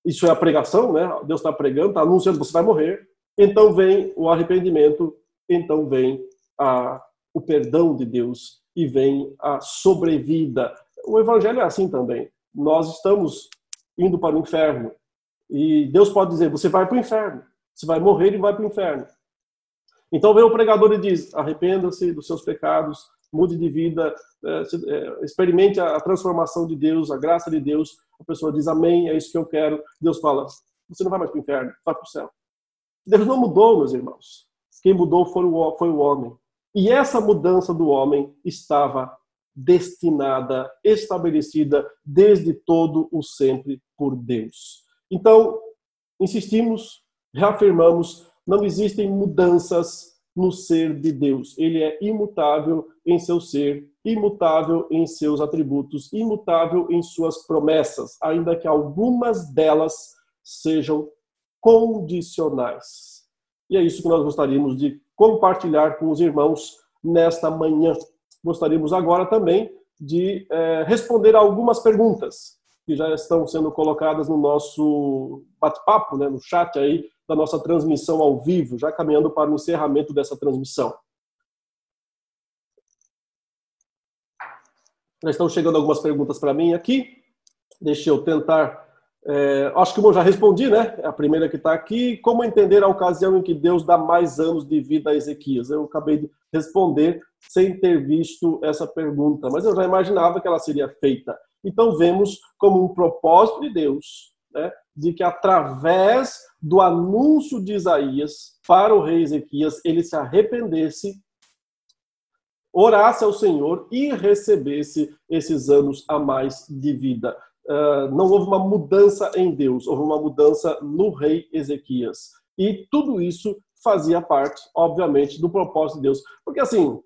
S1: Isso é a pregação, né? Deus está pregando, está anunciando, você vai morrer. Então vem o arrependimento, então vem a, o perdão de Deus e vem a sobrevida. O evangelho é assim também. Nós estamos indo para o inferno e Deus pode dizer: você vai para o inferno, você vai morrer e vai para o inferno. Então vem o pregador e diz: arrependa-se dos seus pecados, mude de vida, é, é, experimente a transformação de Deus, a graça de Deus. A pessoa diz: Amém, é isso que eu quero. Deus fala: você não vai mais para o inferno, vai para o céu. Deus não mudou, meus irmãos. Quem mudou foi o, foi o homem. E essa mudança do homem estava destinada, estabelecida desde todo o sempre por Deus. Então, insistimos, reafirmamos, não existem mudanças no ser de Deus. Ele é imutável em seu ser, imutável em seus atributos, imutável em suas promessas, ainda que algumas delas sejam condicionais. E é isso que nós gostaríamos de compartilhar com os irmãos nesta manhã. Gostaríamos agora também de é, responder algumas perguntas que já estão sendo colocadas no nosso bate-papo, né, no chat aí da nossa transmissão ao vivo, já caminhando para o encerramento dessa transmissão. Já estão chegando algumas perguntas para mim aqui. Deixa eu tentar. É, acho que eu já respondi, né? A primeira que está aqui. Como entender a ocasião em que Deus dá mais anos de vida a Ezequias? Eu acabei de responder sem ter visto essa pergunta, mas eu já imaginava que ela seria feita. Então, vemos como um propósito de Deus, né, de que através do anúncio de Isaías para o rei Ezequias, ele se arrependesse, orasse ao Senhor e recebesse esses anos a mais de vida. Uh, não houve uma mudança em Deus, houve uma mudança no rei Ezequias. E tudo isso fazia parte, obviamente, do propósito de Deus. Porque assim,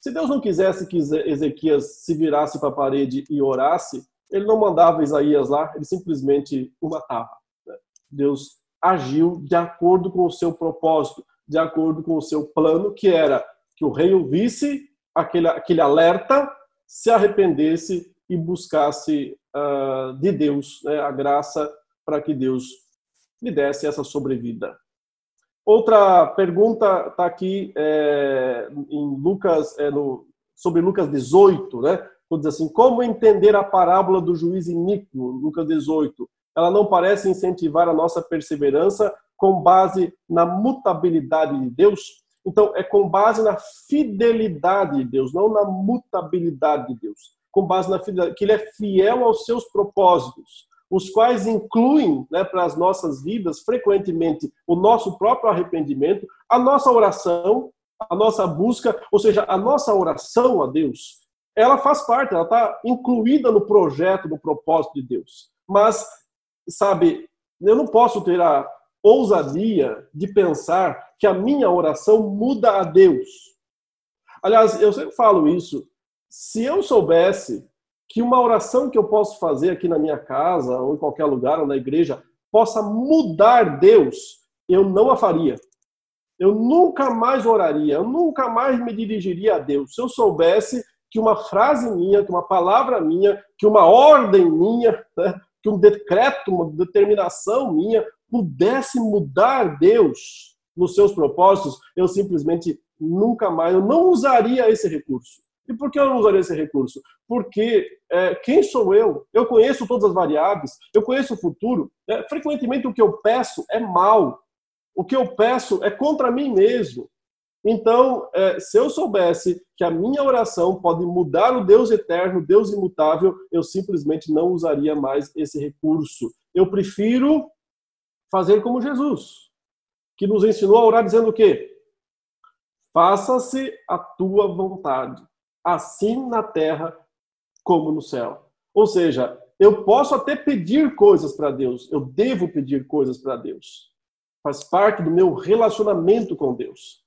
S1: se Deus não quisesse que Ezequias se virasse para a parede e orasse, ele não mandava Isaías lá, ele simplesmente o matava. Né? Deus agiu de acordo com o seu propósito, de acordo com o seu plano, que era que o rei ouvisse aquele, aquele alerta, se arrependesse e buscasse de Deus né, a graça para que Deus lhe desse essa sobrevida. Outra pergunta está aqui é, em Lucas, é, no, sobre Lucas 18, né? Diz assim, como entender a parábola do juiz iníquo, Lucas 18? Ela não parece incentivar a nossa perseverança com base na mutabilidade de Deus? Então, é com base na fidelidade de Deus, não na mutabilidade de Deus. Com base na fidelidade, que Ele é fiel aos seus propósitos os quais incluem né, para as nossas vidas, frequentemente, o nosso próprio arrependimento, a nossa oração, a nossa busca, ou seja, a nossa oração a Deus, ela faz parte, ela está incluída no projeto, no propósito de Deus. Mas, sabe, eu não posso ter a ousadia de pensar que a minha oração muda a Deus. Aliás, eu sempre falo isso. Se eu soubesse que uma oração que eu posso fazer aqui na minha casa, ou em qualquer lugar, ou na igreja, possa mudar Deus, eu não a faria. Eu nunca mais oraria, eu nunca mais me dirigiria a Deus. Se eu soubesse que uma frase minha, que uma palavra minha, que uma ordem minha, né, que um decreto, uma determinação minha pudesse mudar Deus nos seus propósitos, eu simplesmente nunca mais, eu não usaria esse recurso. E por que eu não usaria esse recurso? Porque é, quem sou eu? Eu conheço todas as variáveis, eu conheço o futuro. É, frequentemente o que eu peço é mal. O que eu peço é contra mim mesmo. Então, é, se eu soubesse que a minha oração pode mudar o Deus eterno, Deus imutável, eu simplesmente não usaria mais esse recurso. Eu prefiro fazer como Jesus, que nos ensinou a orar dizendo o quê? Faça-se a tua vontade assim na terra como no céu. Ou seja, eu posso até pedir coisas para Deus, eu devo pedir coisas para Deus. Faz parte do meu relacionamento com Deus.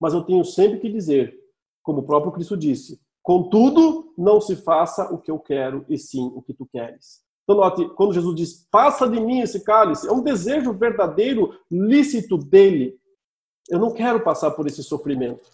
S1: Mas eu tenho sempre que dizer, como o próprio Cristo disse, contudo, não se faça o que eu quero e sim o que tu queres. Então, note, quando Jesus diz, passa de mim esse cálice, é um desejo verdadeiro, lícito dele. Eu não quero passar por esse sofrimento.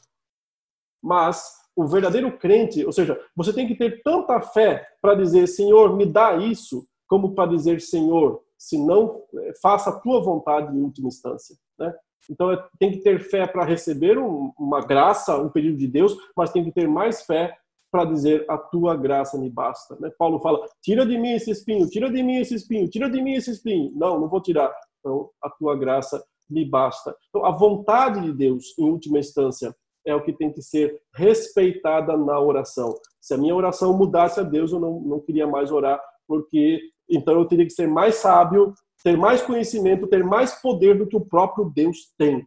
S1: Mas o verdadeiro crente, ou seja, você tem que ter tanta fé para dizer, Senhor, me dá isso, como para dizer, Senhor, se não, eh, faça a tua vontade em última instância. Né? Então, é, tem que ter fé para receber uma graça, um pedido de Deus, mas tem que ter mais fé para dizer a tua graça me basta. Né? Paulo fala: tira de mim esse espinho, tira de mim esse espinho, tira de mim esse espinho. Não, não vou tirar. Então, a tua graça me basta. Então, a vontade de Deus, em última instância, é o que tem que ser respeitada na oração. Se a minha oração mudasse a Deus, eu não, não queria mais orar, porque então eu teria que ser mais sábio, ter mais conhecimento, ter mais poder do que o próprio Deus tem.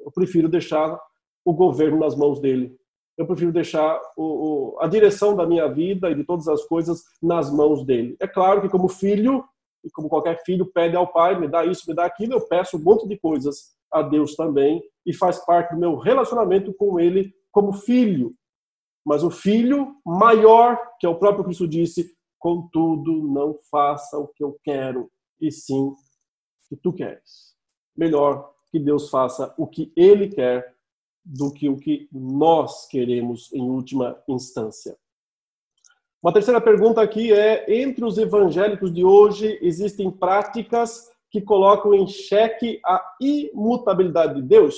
S1: Eu prefiro deixar o governo nas mãos dele. Eu prefiro deixar o, o, a direção da minha vida e de todas as coisas nas mãos dele. É claro que, como filho, e como qualquer filho pede ao pai, me dá isso, me dá aquilo, eu peço um monte de coisas a Deus também e faz parte do meu relacionamento com Ele como filho. Mas o filho maior, que é o próprio Cristo disse, contudo, não faça o que eu quero, e sim o que tu queres. Melhor que Deus faça o que Ele quer do que o que nós queremos em última instância. Uma terceira pergunta aqui é: entre os evangélicos de hoje existem práticas que colocam em xeque a imutabilidade de Deus?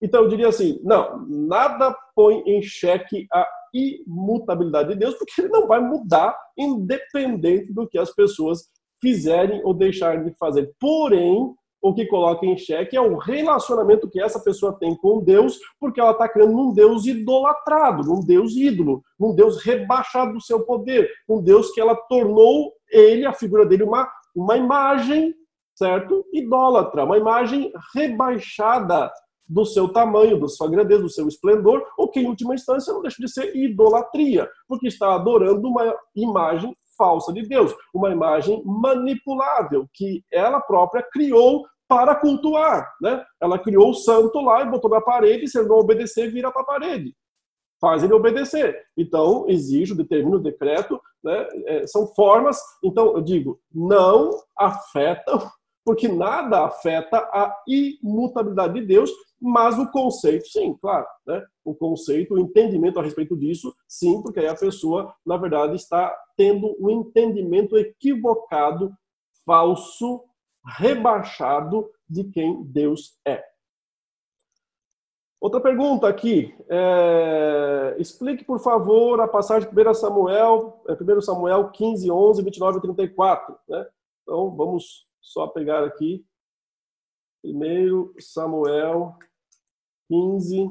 S1: Então eu diria assim: não, nada põe em xeque a imutabilidade de Deus, porque ele não vai mudar independente do que as pessoas fizerem ou deixarem de fazer. Porém, o que coloca em xeque é o relacionamento que essa pessoa tem com Deus, porque ela está criando um Deus idolatrado, um Deus ídolo, um Deus rebaixado do seu poder, um Deus que ela tornou ele, a figura dele, uma, uma imagem, certo? Idólatra, uma imagem rebaixada do seu tamanho, da sua grandeza, do seu esplendor, o que em última instância não deixa de ser idolatria, porque está adorando uma imagem falsa de Deus, uma imagem manipulável que ela própria criou para cultuar, né? Ela criou o santo lá e botou na parede, se ele não obedecer, vira para a parede. Faz ele obedecer. Então, exige, determina o decreto, né? É, são formas. Então, eu digo, não afetam, porque nada afeta a imutabilidade de Deus, mas o conceito, sim, claro, né? O conceito, o entendimento a respeito disso, sim, porque aí a pessoa, na verdade, está tendo um entendimento equivocado, falso, rebaixado de quem Deus é. Outra pergunta aqui. É, explique, por favor, a passagem de 1 Samuel, 1 é, Samuel 15, 11, 29 e 34. Né? Então, vamos só pegar aqui. 1 Samuel 15,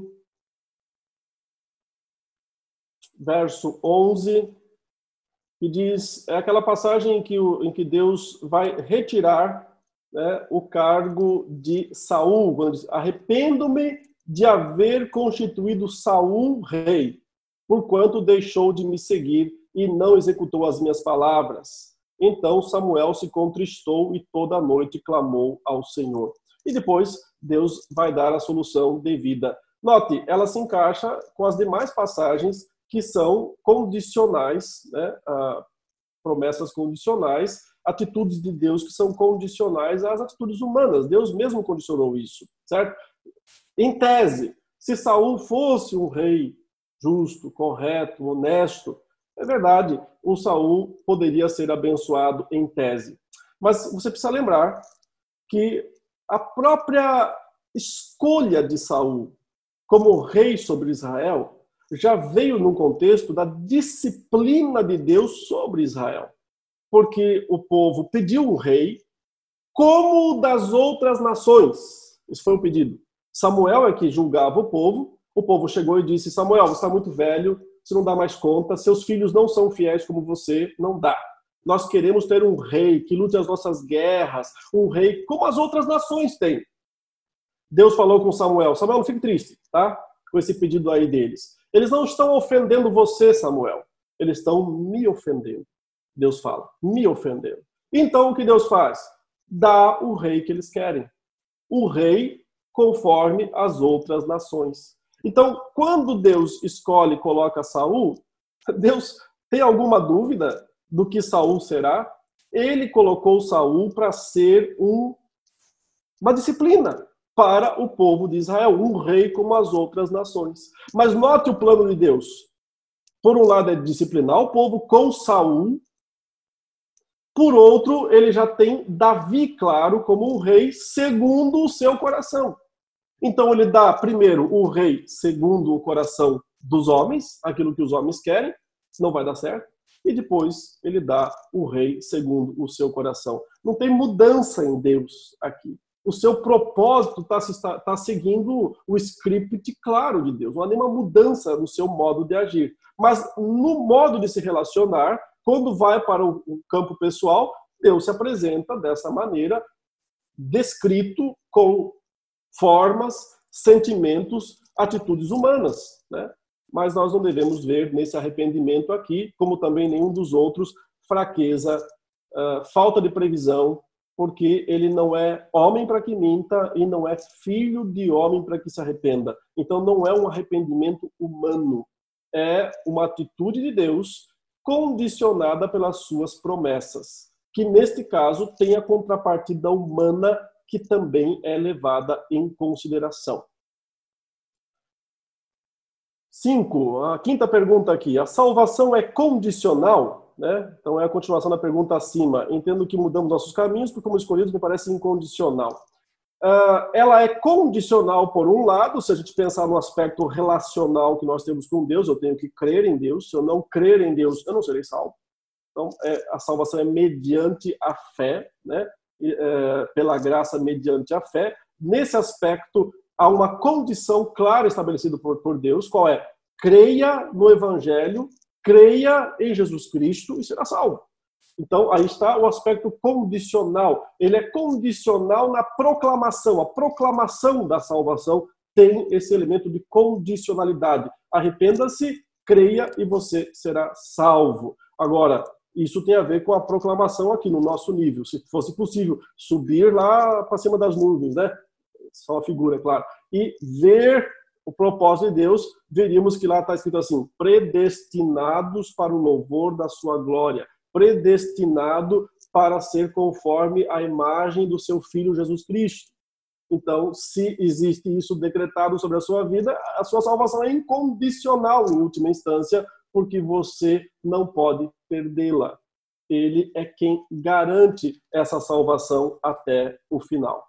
S1: verso 11, que diz, é aquela passagem em que, em que Deus vai retirar né, o cargo de Saul, quando diz: Arrependo-me de haver constituído Saul rei, porquanto deixou de me seguir e não executou as minhas palavras. Então Samuel se contristou e toda noite clamou ao Senhor. E depois Deus vai dar a solução devida. Note, ela se encaixa com as demais passagens que são condicionais, né, ah, promessas condicionais atitudes de Deus que são condicionais às atitudes humanas. Deus mesmo condicionou isso, certo? Em tese, se Saul fosse um rei justo, correto, honesto, é verdade, o Saul poderia ser abençoado em tese. Mas você precisa lembrar que a própria escolha de Saul como rei sobre Israel já veio num contexto da disciplina de Deus sobre Israel porque o povo pediu um rei como das outras nações. Isso foi um pedido. Samuel é que julgava o povo. O povo chegou e disse: Samuel, você está muito velho, você não dá mais conta, seus filhos não são fiéis como você, não dá. Nós queremos ter um rei que lute as nossas guerras, um rei como as outras nações têm. Deus falou com Samuel: Samuel, não fique triste, tá? Com esse pedido aí deles. Eles não estão ofendendo você, Samuel. Eles estão me ofendendo. Deus fala, me ofendendo. Então o que Deus faz? Dá o rei que eles querem. O rei conforme as outras nações. Então, quando Deus escolhe e coloca Saul, Deus tem alguma dúvida do que Saul será? Ele colocou Saul para ser um, uma disciplina para o povo de Israel, um rei como as outras nações. Mas note o plano de Deus. Por um lado é disciplinar o povo com Saul, por outro, ele já tem Davi, claro, como um rei segundo o seu coração. Então ele dá primeiro o rei segundo o coração dos homens, aquilo que os homens querem, não vai dar certo, e depois ele dá o rei segundo o seu coração. Não tem mudança em Deus aqui. O seu propósito está tá seguindo o script claro de Deus. Não há nenhuma mudança no seu modo de agir. Mas no modo de se relacionar, quando vai para o campo pessoal, Deus se apresenta dessa maneira, descrito com formas, sentimentos, atitudes humanas. Né? Mas nós não devemos ver nesse arrependimento aqui, como também nenhum dos outros, fraqueza, falta de previsão, porque ele não é homem para que minta e não é filho de homem para que se arrependa. Então não é um arrependimento humano, é uma atitude de Deus condicionada pelas suas promessas, que neste caso tem a contrapartida humana que também é levada em consideração. Cinco, a quinta pergunta aqui. A salvação é condicional? Né? Então é a continuação da pergunta acima. Entendo que mudamos nossos caminhos porque fomos escolhidos me parece incondicional. Uh, ela é condicional por um lado, se a gente pensar no aspecto relacional que nós temos com Deus, eu tenho que crer em Deus. Se eu não crer em Deus, eu não serei salvo. Então é, a salvação é mediante a fé, né? É, pela graça mediante a fé. Nesse aspecto há uma condição clara estabelecida por, por Deus, qual é? Creia no Evangelho creia em Jesus Cristo e será salvo. Então, aí está o aspecto condicional. Ele é condicional na proclamação. A proclamação da salvação tem esse elemento de condicionalidade. Arrependa-se, creia e você será salvo. Agora, isso tem a ver com a proclamação aqui no nosso nível. Se fosse possível subir lá para cima das nuvens, né? Só a figura, é claro. E ver o propósito de Deus, veríamos que lá está escrito assim: predestinados para o louvor da sua glória, predestinado para ser conforme a imagem do seu filho Jesus Cristo. Então, se existe isso decretado sobre a sua vida, a sua salvação é incondicional em última instância, porque você não pode perdê-la. Ele é quem garante essa salvação até o final.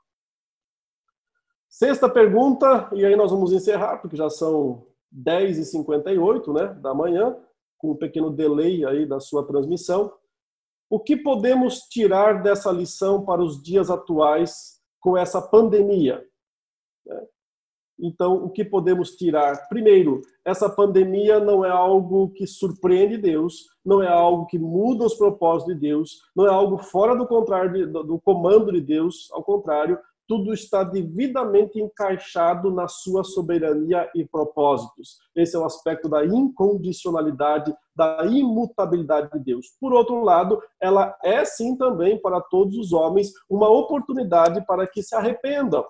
S1: Sexta pergunta, e aí nós vamos encerrar, porque já são 10h58 né, da manhã, com um pequeno delay aí da sua transmissão. O que podemos tirar dessa lição para os dias atuais com essa pandemia? Então, o que podemos tirar? Primeiro, essa pandemia não é algo que surpreende Deus, não é algo que muda os propósitos de Deus, não é algo fora do contrário do comando de Deus, ao contrário, tudo está devidamente encaixado na sua soberania e propósitos. Esse é o aspecto da incondicionalidade, da imutabilidade de Deus. Por outro lado, ela é sim também para todos os homens uma oportunidade para que se arrependam,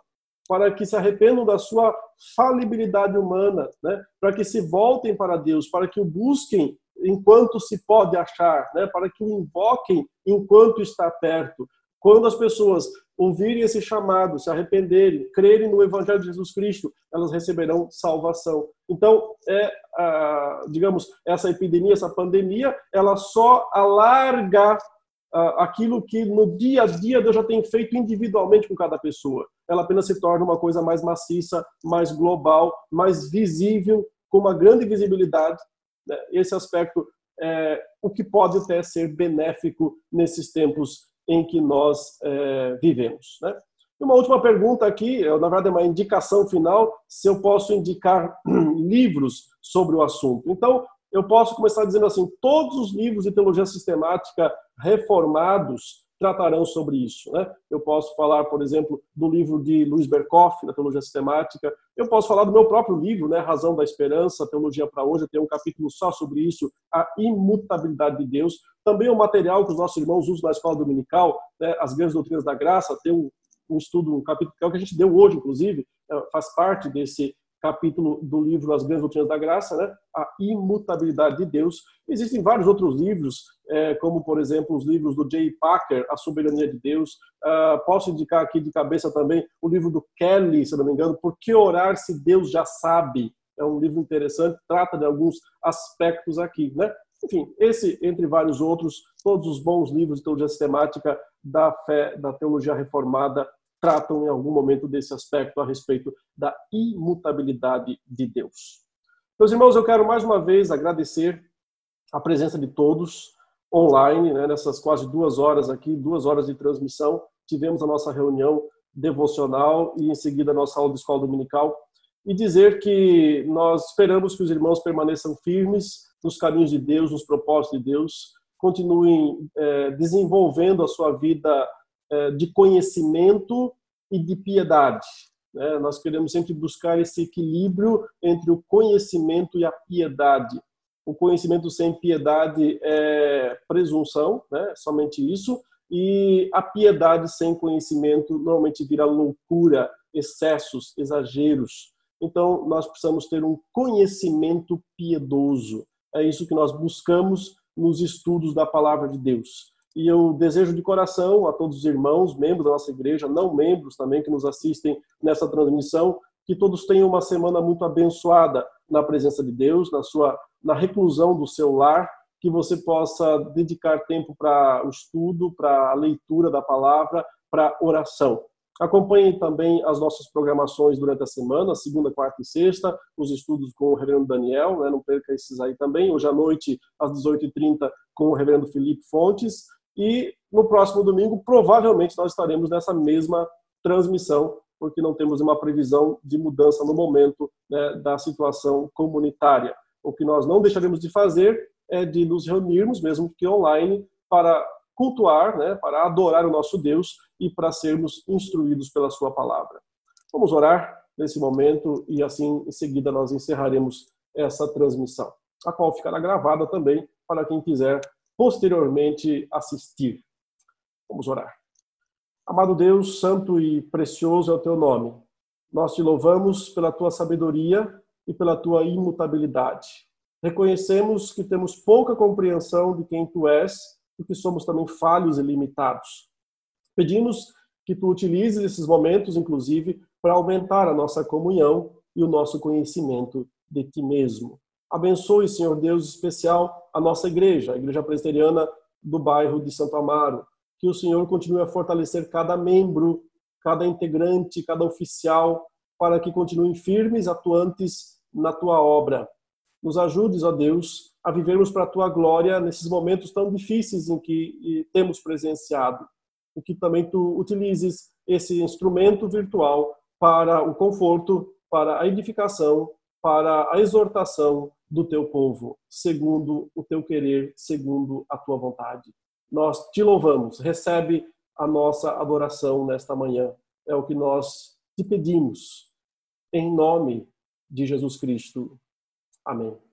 S1: para que se arrependam da sua falibilidade humana, né? para que se voltem para Deus, para que o busquem enquanto se pode achar, né? para que o invoquem enquanto está perto. Quando as pessoas ouvirem esse chamado, se arrependerem, crerem no Evangelho de Jesus Cristo, elas receberão salvação. Então, é, digamos, essa epidemia, essa pandemia, ela só alarga aquilo que no dia a dia Deus já tem feito individualmente com cada pessoa. Ela apenas se torna uma coisa mais maciça, mais global, mais visível, com uma grande visibilidade. Né? Esse aspecto é o que pode até ser benéfico nesses tempos em que nós é, vivemos. Né? Uma última pergunta aqui, na verdade é uma indicação final, se eu posso indicar livros sobre o assunto. Então, eu posso começar dizendo assim, todos os livros de teologia sistemática reformados tratarão sobre isso. Né? Eu posso falar, por exemplo, do livro de Luiz Berkoff, da Teologia Sistemática. Eu posso falar do meu próprio livro, né? Razão da Esperança, Teologia para Hoje. Tem um capítulo só sobre isso, a imutabilidade de Deus. Também o um material que os nossos irmãos usam na escola dominical, né? As Grandes Doutrinas da Graça. Tem um, um estudo, um capítulo que é a gente deu hoje, inclusive, é, faz parte desse capítulo do livro As Grandes Doutrinas da Graça, né? a imutabilidade de Deus. Existem vários outros livros, é, como, por exemplo, os livros do J. Packer, A Soberania de Deus. Uh, posso indicar aqui de cabeça também o livro do Kelly, se não me engano, Por que Orar se Deus já sabe? É um livro interessante, trata de alguns aspectos aqui, né? Enfim, esse, entre vários outros, todos os bons livros de teologia sistemática da fé, da teologia reformada, tratam em algum momento desse aspecto a respeito da imutabilidade de Deus. Meus irmãos, eu quero mais uma vez agradecer a presença de todos online, né, nessas quase duas horas aqui, duas horas de transmissão. Tivemos a nossa reunião devocional e em seguida a nossa aula de escola dominical e dizer que nós esperamos que os irmãos permaneçam firmes nos caminhos de Deus, nos propósitos de Deus, continuem é, desenvolvendo a sua vida de conhecimento e de piedade. Né? Nós queremos sempre buscar esse equilíbrio entre o conhecimento e a piedade. O conhecimento sem piedade é presunção, né? somente isso, E a piedade sem conhecimento normalmente vira loucura, excessos, exageros. Então, nós precisamos ter um conhecimento piedoso. É isso que nós buscamos nos estudos da palavra de Deus. E eu desejo de coração a todos os irmãos, membros da nossa igreja, não membros também que nos assistem nessa transmissão, que todos tenham uma semana muito abençoada na presença de Deus, na sua na reclusão do seu lar, que você possa dedicar tempo para o estudo, para a leitura da palavra, para oração. Acompanhe também as nossas programações durante a semana, segunda, quarta e sexta, os estudos com o reverendo Daniel, né? não perca esses aí também. Hoje à noite, às 18h30, com o reverendo Felipe Fontes. E no próximo domingo, provavelmente, nós estaremos nessa mesma transmissão, porque não temos uma previsão de mudança no momento né, da situação comunitária. O que nós não deixaremos de fazer é de nos reunirmos, mesmo que online, para cultuar, né, para adorar o nosso Deus e para sermos instruídos pela Sua palavra. Vamos orar nesse momento e assim em seguida nós encerraremos essa transmissão, a qual ficará gravada também para quem quiser posteriormente assistir. Vamos orar. Amado Deus, santo e precioso é o teu nome. Nós te louvamos pela tua sabedoria e pela tua imutabilidade. Reconhecemos que temos pouca compreensão de quem tu és e que somos também falhos e limitados. Pedimos que tu utilizes esses momentos, inclusive, para aumentar a nossa comunhão e o nosso conhecimento de ti mesmo. Abençoe, Senhor Deus, especial a nossa igreja, a igreja presbiteriana do bairro de Santo Amaro. Que o Senhor continue a fortalecer cada membro, cada integrante, cada oficial, para que continuem firmes, atuantes na tua obra. Nos ajudes, ó Deus, a vivermos para a tua glória nesses momentos tão difíceis em que temos presenciado. E que também tu utilizes esse instrumento virtual para o conforto, para a edificação, para a exortação do teu povo, segundo o teu querer, segundo a tua vontade. Nós te louvamos, recebe a nossa adoração nesta manhã. É o que nós te pedimos em nome de Jesus Cristo. Amém.